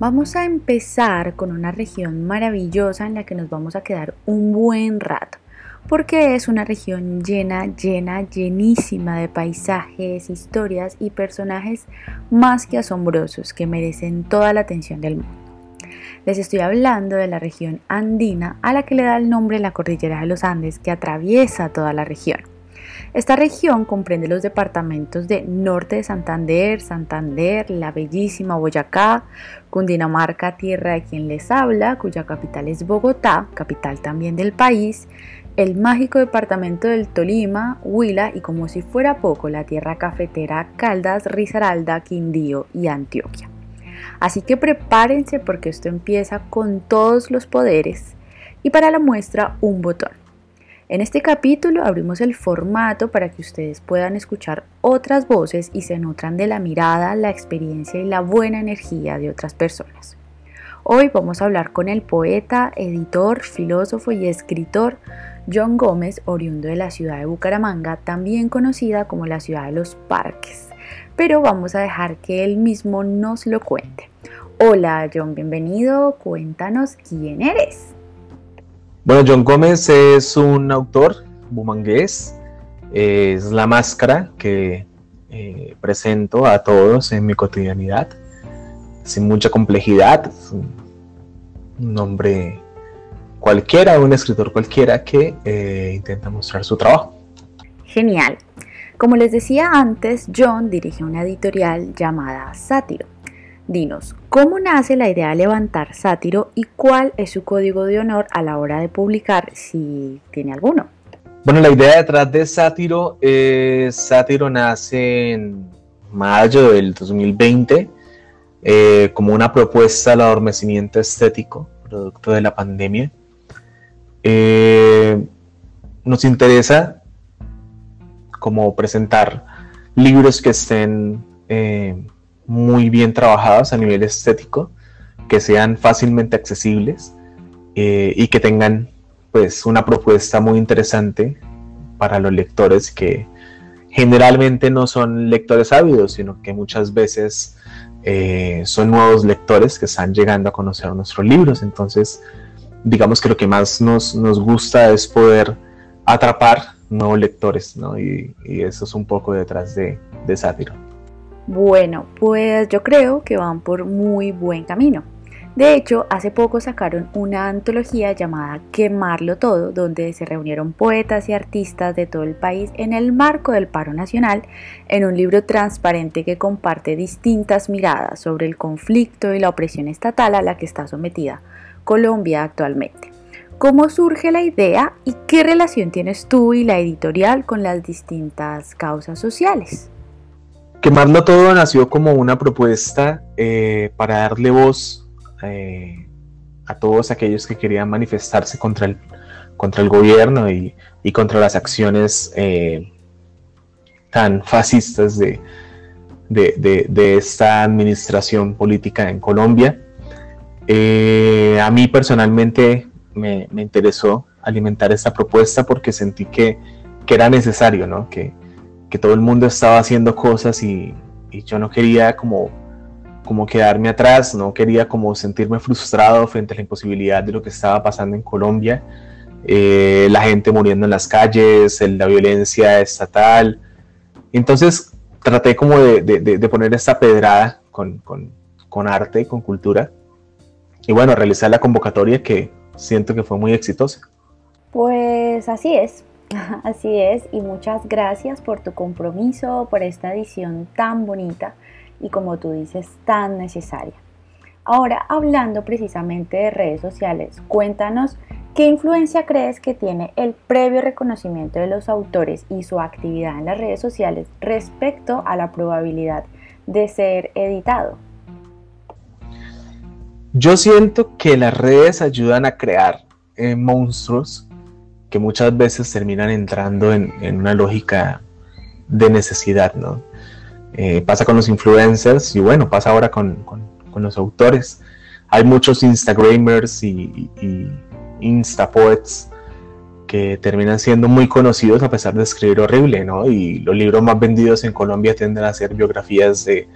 Vamos a empezar con una región maravillosa en la que nos vamos a quedar un buen rato, porque es una región llena, llena, llenísima de paisajes, historias y personajes más que asombrosos que merecen toda la atención del mundo. Les estoy hablando de la región andina a la que le da el nombre la cordillera de los Andes que atraviesa toda la región. Esta región comprende los departamentos de Norte de Santander, Santander, la bellísima Boyacá, Cundinamarca, tierra de quien les habla, cuya capital es Bogotá, capital también del país, el mágico departamento del Tolima, Huila y como si fuera poco la tierra cafetera Caldas, Risaralda, Quindío y Antioquia. Así que prepárense porque esto empieza con todos los poderes y para la muestra un botón. En este capítulo abrimos el formato para que ustedes puedan escuchar otras voces y se nutran de la mirada, la experiencia y la buena energía de otras personas. Hoy vamos a hablar con el poeta, editor, filósofo y escritor John Gómez, oriundo de la ciudad de Bucaramanga, también conocida como la ciudad de los parques. Pero vamos a dejar que él mismo nos lo cuente. Hola John, bienvenido, cuéntanos quién eres. Bueno, John Gómez es un autor bumangués, es la máscara que eh, presento a todos en mi cotidianidad, sin mucha complejidad, un hombre cualquiera, un escritor cualquiera que eh, intenta mostrar su trabajo. Genial. Como les decía antes, John dirige una editorial llamada Sátiro Dinos, ¿cómo nace la idea de levantar Sátiro y cuál es su código de honor a la hora de publicar, si tiene alguno? Bueno, la idea detrás de Sátiro es, Sátiro nace en mayo del 2020 eh, como una propuesta al adormecimiento estético, producto de la pandemia. Eh, nos interesa como presentar libros que estén eh, muy bien trabajadas a nivel estético, que sean fácilmente accesibles eh, y que tengan pues una propuesta muy interesante para los lectores que generalmente no son lectores ávidos, sino que muchas veces eh, son nuevos lectores que están llegando a conocer nuestros libros. Entonces, digamos que lo que más nos, nos gusta es poder atrapar nuevos lectores, ¿no? Y, eso es un poco detrás de, de Sátiro. Bueno, pues yo creo que van por muy buen camino. De hecho, hace poco sacaron una antología llamada Quemarlo Todo, donde se reunieron poetas y artistas de todo el país en el marco del paro nacional, en un libro transparente que comparte distintas miradas sobre el conflicto y la opresión estatal a la que está sometida Colombia actualmente. ¿Cómo surge la idea y qué relación tienes tú y la editorial con las distintas causas sociales? Quemarlo todo nació como una propuesta eh, para darle voz eh, a todos aquellos que querían manifestarse contra el, contra el gobierno y, contra las acciones eh, tan fascistas de, de, esta administración política en Colombia. a mí personalmente me, interesó alimentar esta propuesta porque sentí que, que era necesario, ¿no? que, que todo el mundo estaba haciendo cosas y, yo no quería como, como quedarme atrás, no quería como sentirme frustrado frente a la imposibilidad de lo que estaba pasando en Colombia, eh, la gente muriendo en las calles, la violencia estatal. Entonces traté como de, poner esta pedrada con, con, con arte, con cultura, y bueno, realizar la convocatoria que siento que fue muy exitosa. Pues así es, Así es, y muchas gracias por tu compromiso, por esta edición tan bonita y como tú dices, tan necesaria. Ahora, hablando precisamente de redes sociales, cuéntanos qué influencia crees que tiene el previo reconocimiento de los autores y su actividad en las redes sociales respecto a la probabilidad de ser editado. Yo siento que las redes ayudan a crear eh, monstruos que muchas veces terminan entrando en, una lógica de necesidad, ¿no? Eh, pasa con los influencers y bueno, pasa ahora con, los autores. Hay muchos Instagramers y, y, Instapoets que terminan siendo muy conocidos a pesar de escribir horrible, ¿no? Y los libros más vendidos en Colombia tienden a ser biografías de,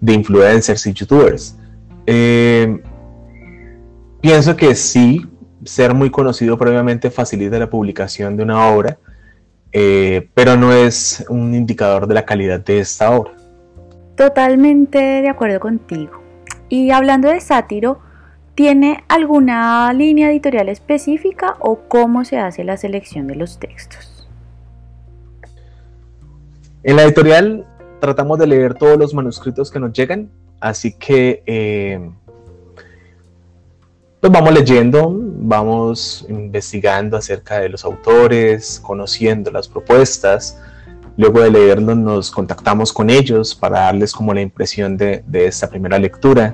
de influencers y youtubers. Eh, pienso que sí, ser muy conocido previamente facilita la publicación de una obra, eh, pero no es un indicador de la calidad de esta obra. Totalmente de acuerdo contigo. Y hablando de sátiro, ¿tiene alguna línea editorial específica o cómo se hace la selección de los textos? En la editorial tratamos de leer todos los manuscritos que nos llegan, así que eh, pues vamos leyendo, vamos investigando acerca de los autores, conociendo las propuestas. Luego de leerlos nos contactamos con ellos para darles como la impresión de, esta primera lectura,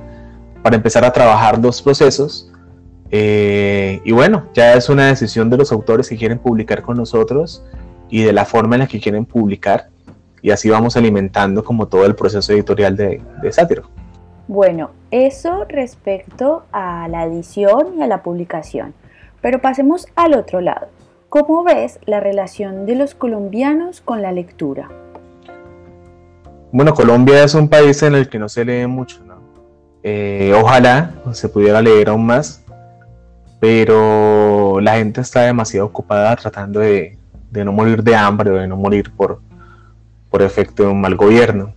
para empezar a trabajar los procesos. Eh, y bueno, ya es una decisión de los autores que quieren publicar con nosotros y de la forma en la que quieren publicar. Y así vamos alimentando como todo el proceso editorial de, de Sátiro. Bueno, eso respecto a la edición y a la publicación. Pero pasemos al otro lado. ¿Cómo ves la relación de los colombianos con la lectura? Bueno, Colombia es un país en el que no se lee mucho, ¿no? Eh, ojalá se pudiera leer aún más, pero la gente está demasiado ocupada tratando de, no morir de hambre o de no morir por, efecto de un mal gobierno.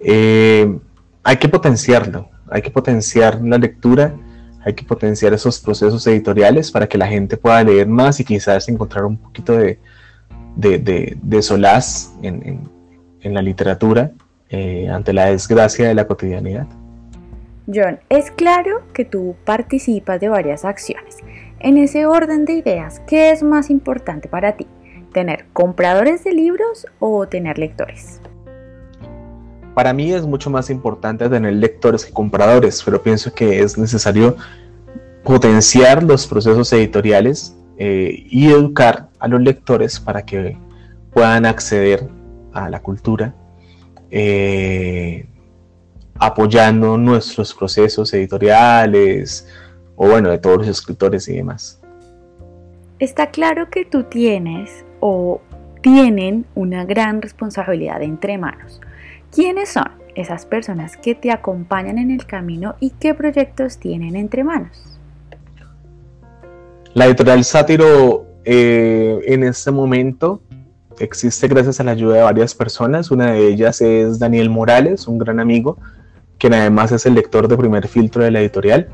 Eh, hay que potenciarlo, hay que potenciar la lectura, hay que potenciar esos procesos editoriales para que la gente pueda leer más y quizás encontrar un poquito de, de, solaz en, la literatura eh, ante la desgracia de la cotidianidad. John, es claro que tú participas de varias acciones. En ese orden de ideas, ¿qué es más importante para ti? ¿Tener compradores de libros o tener lectores? Para mí es mucho más importante tener lectores que compradores, pero pienso que es necesario potenciar los procesos editoriales eh, y educar a los lectores para que puedan acceder a la cultura, eh, apoyando nuestros procesos editoriales o bueno, de todos los escritores y demás. Está claro que tú tienes o tienen una gran responsabilidad entre manos ¿Quiénes son esas personas que te acompañan en el camino y qué proyectos tienen entre manos? La editorial Sátiro eh, en este momento existe gracias a la ayuda de varias personas. Una de ellas es Daniel Morales, un gran amigo, quien además es el lector de primer filtro de la editorial.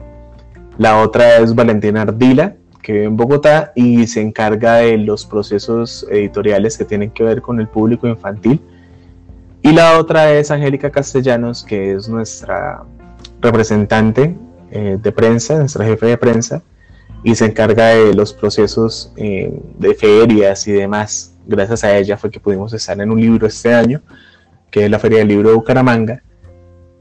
La otra es Valentina Ardila, que vive en Bogotá y se encarga de los procesos editoriales que tienen que ver con el público infantil y la otra es Angélica Castellanos, que es nuestra representante eh, de prensa, nuestra jefe de prensa, y se encarga de los procesos eh, de ferias y demás. Gracias a ella fue que pudimos estar en un libro este año, que es la Feria del Libro de Bucaramanga.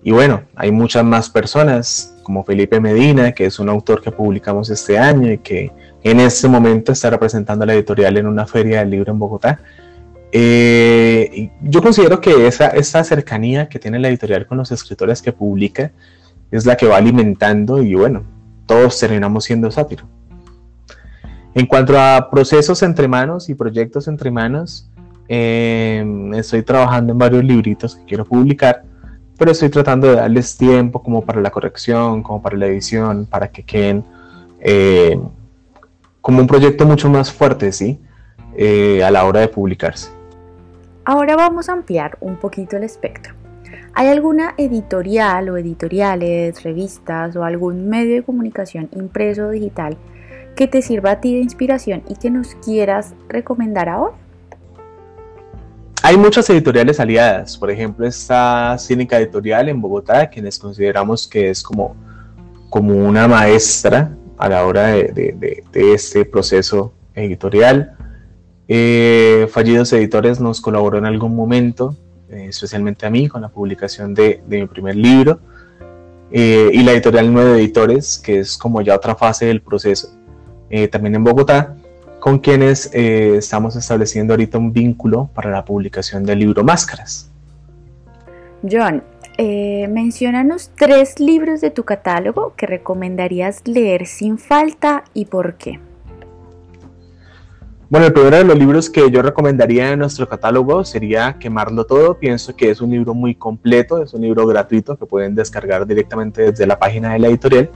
Y bueno, hay muchas más personas, como Felipe Medina, que es un autor que publicamos este año y que en este momento está representando a la editorial en una feria del libro en Bogotá. Eh, yo considero que esa, cercanía que tiene la editorial con los escritores que publica es la que va alimentando y bueno, todos terminamos siendo sátiro. En cuanto a procesos entre manos y proyectos entre manos, em, estoy trabajando en varios libritos que quiero publicar, pero estoy tratando de darles tiempo como para la corrección, como para la edición, para que queden em, como un proyecto mucho más fuerte, ¿sí? Eh, a la hora de publicarse. Ahora vamos a ampliar un poquito el espectro. ¿Hay alguna editorial o editoriales, revistas o algún medio de comunicación impreso o digital que te sirva a ti de inspiración y que nos quieras recomendar ahora? Hay muchas editoriales aliadas, por ejemplo está Cínica Editorial en Bogotá, quienes consideramos que es como, como una maestra a la hora de este proceso editorial. Eh, Fallidos Editores nos colaboró en algún momento, eh, especialmente a mí, con la publicación de, mi primer libro. Eh, y la editorial Nueve Editores, que es como ya otra fase del proceso, también en Bogotá, con quienes estamos estableciendo ahorita un vínculo para la publicación del libro Máscaras. John, mencionanos tres libros de tu catálogo que recomendarías leer sin falta y por qué. Bueno, el primero de los libros que yo recomendaría en nuestro catálogo sería Quemarlo Todo. Pienso que es un libro muy completo, es un libro gratuito que pueden descargar directamente desde la página de la editorial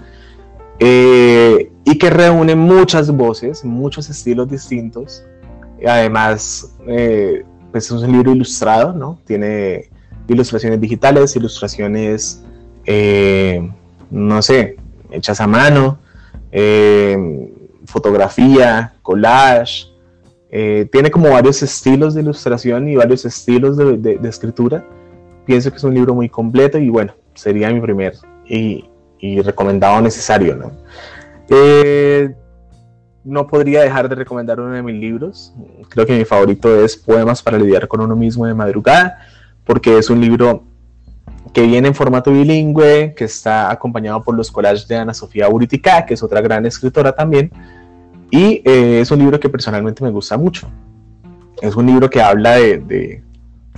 eh, y que reúne muchas voces, muchos estilos distintos. Además, eh, pues es un libro ilustrado, ¿no? Tiene ilustraciones digitales, ilustraciones, eh, no sé, hechas a mano, fotografía, collage, eh, tiene como varios estilos de ilustración y varios estilos de, escritura. Pienso que es un libro muy completo y bueno, sería mi primer y, recomendado necesario. ¿no? Eh, no podría dejar de recomendar uno de mis libros. Creo que mi favorito es Poemas para lidiar con uno mismo de madrugada, porque es un libro que viene en formato bilingüe, que está acompañado por los collages de Ana Sofía Uritica, que es otra gran escritora también y eh, es un libro que personalmente me gusta mucho. Es un libro que habla de,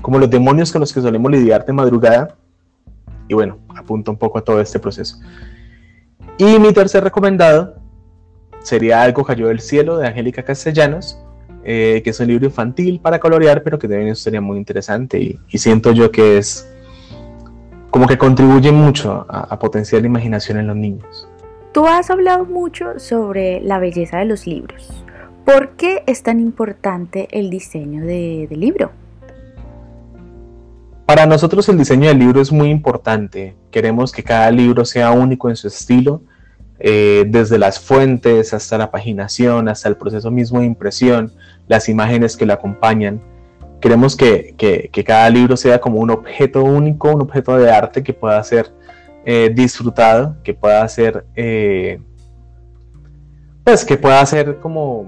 como los demonios con los que solemos lidiar de madrugada. Y bueno, apunta un poco a todo este proceso. Y mi tercer recomendado sería Algo cayó del cielo de Angélica Castellanos, eh, que es un libro infantil para colorear, pero que también una historia muy interesante y, siento yo que es como que contribuye mucho a potenciar la imaginación en los niños. Tú has hablado mucho sobre la belleza de los libros. ¿Por qué es tan importante el diseño del libro? Para nosotros el diseño del libro es muy importante. Queremos que cada libro sea único en su estilo, eh, desde las fuentes hasta la paginación, hasta el proceso mismo de impresión, las imágenes que lo acompañan. Queremos que, que cada libro sea como un objeto único, un objeto de arte que pueda ser eh, disfrutado, que pueda ser, eh, pues que pueda ser como,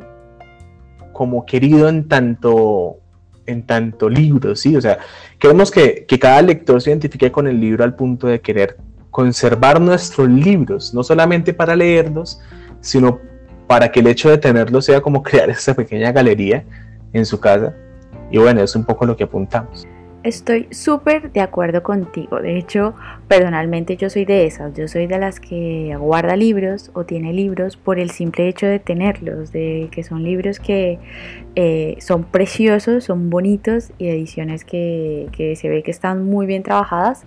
como querido en tanto, en tanto libro, ¿sí? O sea, queremos que, que cada lector se identifique con el libro al punto de querer conservar nuestros libros, no solamente para leerlos, sino para que el hecho de tenerlos sea como crear esa pequeña galería en su casa. Y bueno, es un poco lo que apuntamos. Estoy súper de acuerdo contigo. De hecho, personalmente yo soy de esas. Yo soy de las que guarda libros o tiene libros por el simple hecho de tenerlos, de que son libros que eh, son preciosos, son bonitos y ediciones que, se ve que están muy bien trabajadas.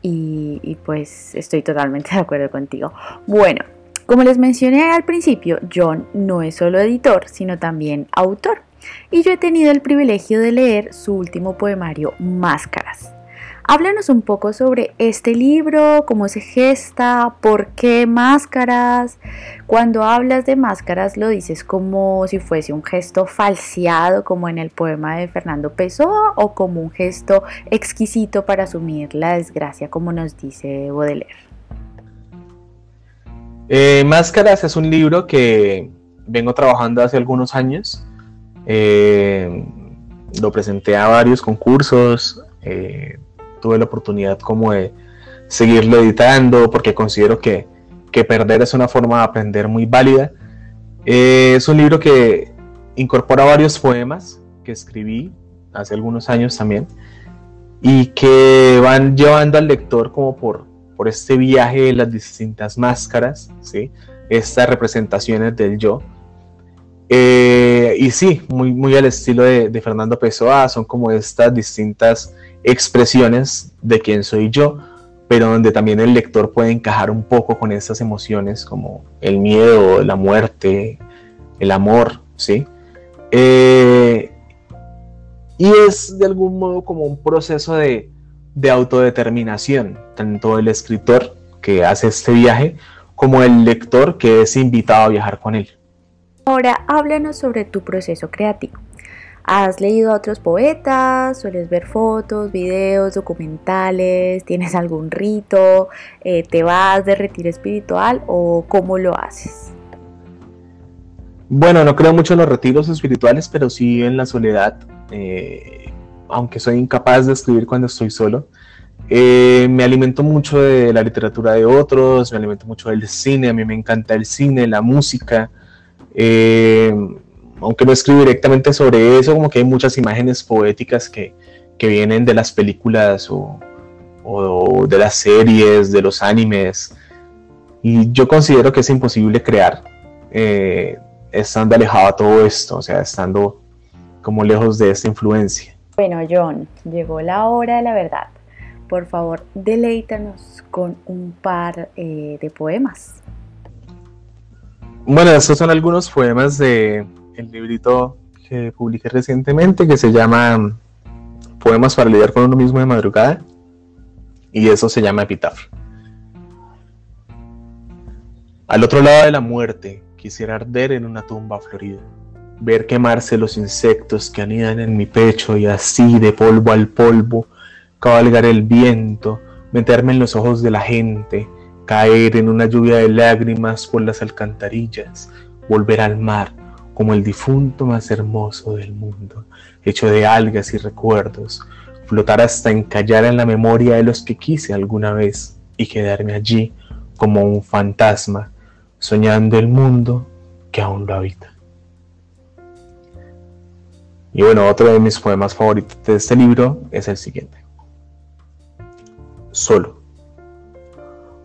Y, y pues estoy totalmente de acuerdo contigo. Bueno, como les mencioné al principio, John no es solo editor, sino también autor y yo he tenido el privilegio de leer su último poemario, Máscaras. Háblanos un poco sobre este libro, cómo se gesta, por qué máscaras. Cuando hablas de máscaras lo dices como si fuese un gesto falseado como en el poema de Fernando Pessoa o como un gesto exquisito para asumir la desgracia como nos dice Baudelaire. Eh, máscaras es un libro que vengo trabajando hace algunos años eh, lo presenté a varios concursos, eh, tuve la oportunidad como de seguirlo editando porque considero que, perder es una forma de aprender muy válida. Eh, es un libro que incorpora varios poemas que escribí hace algunos años también y que van llevando al lector como por, por este viaje de las distintas máscaras, ¿sí? estas representaciones del yo y sí, muy, muy al estilo de, Fernando Pessoa, son como estas distintas expresiones de quién soy yo, pero donde también el lector puede encajar un poco con estas emociones como el miedo, la muerte, el amor, ¿sí? Eh, y es de algún modo como un proceso de, de autodeterminación, tanto el escritor que hace este viaje como el lector que es invitado a viajar con él. Ahora háblanos sobre tu proceso creativo. ¿Has leído a otros poetas? ¿Sueles ver fotos, videos, documentales? ¿Tienes algún rito? Eh, ¿Te vas de retiro espiritual o cómo lo haces? Bueno, no creo mucho en los retiros espirituales, pero sí en la soledad. Eh, aunque soy incapaz de escribir cuando estoy solo. Eh, me alimento mucho de la literatura de otros, me alimento mucho del cine, a mí me encanta el cine, la música. Eh, aunque no escribo directamente sobre eso, como que hay muchas imágenes poéticas que, vienen de las películas o, de las series, de los animes. Y yo considero que es imposible crear eh, estando alejado a todo esto, o sea, estando como lejos de esta influencia. Bueno, John, llegó la hora de la verdad. Por favor, deleítanos con un par eh, de poemas. Bueno, estos son algunos poemas de el librito que publiqué recientemente que se llama Poemas para lidiar con uno mismo de madrugada y eso se llama epitafio. Al otro lado de la muerte quisiera arder en una tumba florida, ver quemarse los insectos que anidan en mi pecho y así de polvo al polvo cabalgar el viento, meterme en los ojos de la gente, caer en una lluvia de lágrimas por las alcantarillas, volver al mar como el difunto más hermoso del mundo, hecho de algas y recuerdos, flotar hasta encallar en la memoria de los que quise alguna vez y quedarme allí como un fantasma, soñando el mundo que aún lo habita. Y bueno, otro de mis poemas favoritos de este libro es el siguiente. Solo.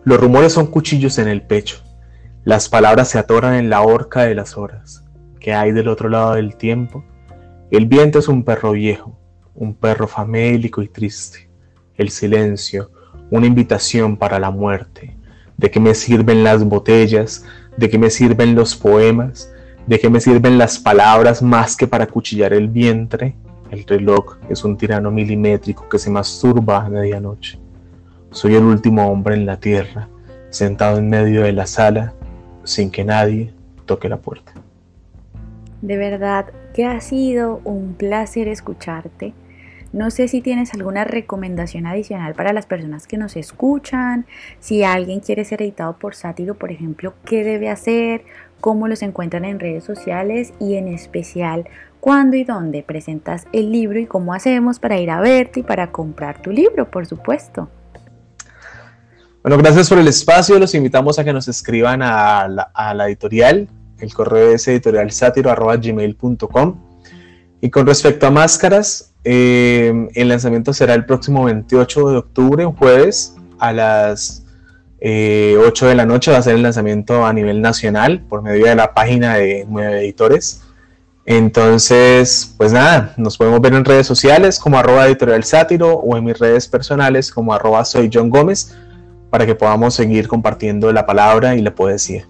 Los rumores son cuchillos en el pecho. Las palabras se atoran en la horca de las horas. que hay del otro lado del tiempo? El viento es un perro viejo, un perro famélico y triste. El silencio, una invitación para la muerte. ¿De qué me sirven las botellas? ¿De qué me sirven los poemas? ¿De qué me sirven las palabras más que para cuchillar el vientre? El reloj es un tirano milimétrico que se masturba a medianoche. Soy el último hombre en la tierra, sentado en medio de la sala, sin que nadie toque la puerta. De verdad que ha sido un placer escucharte no sé si tienes alguna recomendación adicional para las personas que nos escuchan, si alguien quiere ser editado por Sátiro, por ejemplo, qué debe hacer, cómo los encuentran en redes sociales y en especial cuándo y dónde presentas el libro y cómo hacemos para ir a verte y para comprar tu libro, por supuesto. Bueno, gracias por el espacio. Los invitamos a que nos escriban a la, editorial. El correo es editorialsatiro.gmail.com. Y con respecto a máscaras, eh, el lanzamiento será el próximo 28 de octubre, un jueves, a las 8 eh, de la noche. Va a ser el lanzamiento a nivel nacional por medio de la página de Nueve Editores. Entonces, pues nada, nos podemos ver en redes sociales como arroba editorial o en mis redes personales como arroba soy John Gómez para que podamos seguir compartiendo la palabra y la poesía.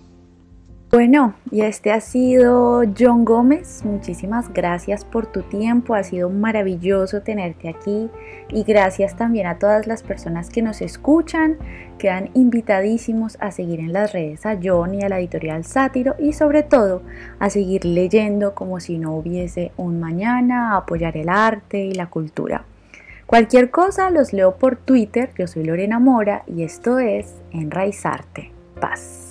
Bueno, y este ha sido John Gómez. Muchísimas gracias por tu tiempo. Ha sido maravilloso tenerte aquí. Y gracias también a todas las personas que nos escuchan. Quedan invitadísimos a seguir en las redes a John y a la editorial Sátiro. Y sobre todo a seguir leyendo como si no hubiese un mañana. A apoyar el arte y la cultura. Cualquier cosa los leo por Twitter. Yo soy Lorena Mora y esto es Enraizarte. Paz.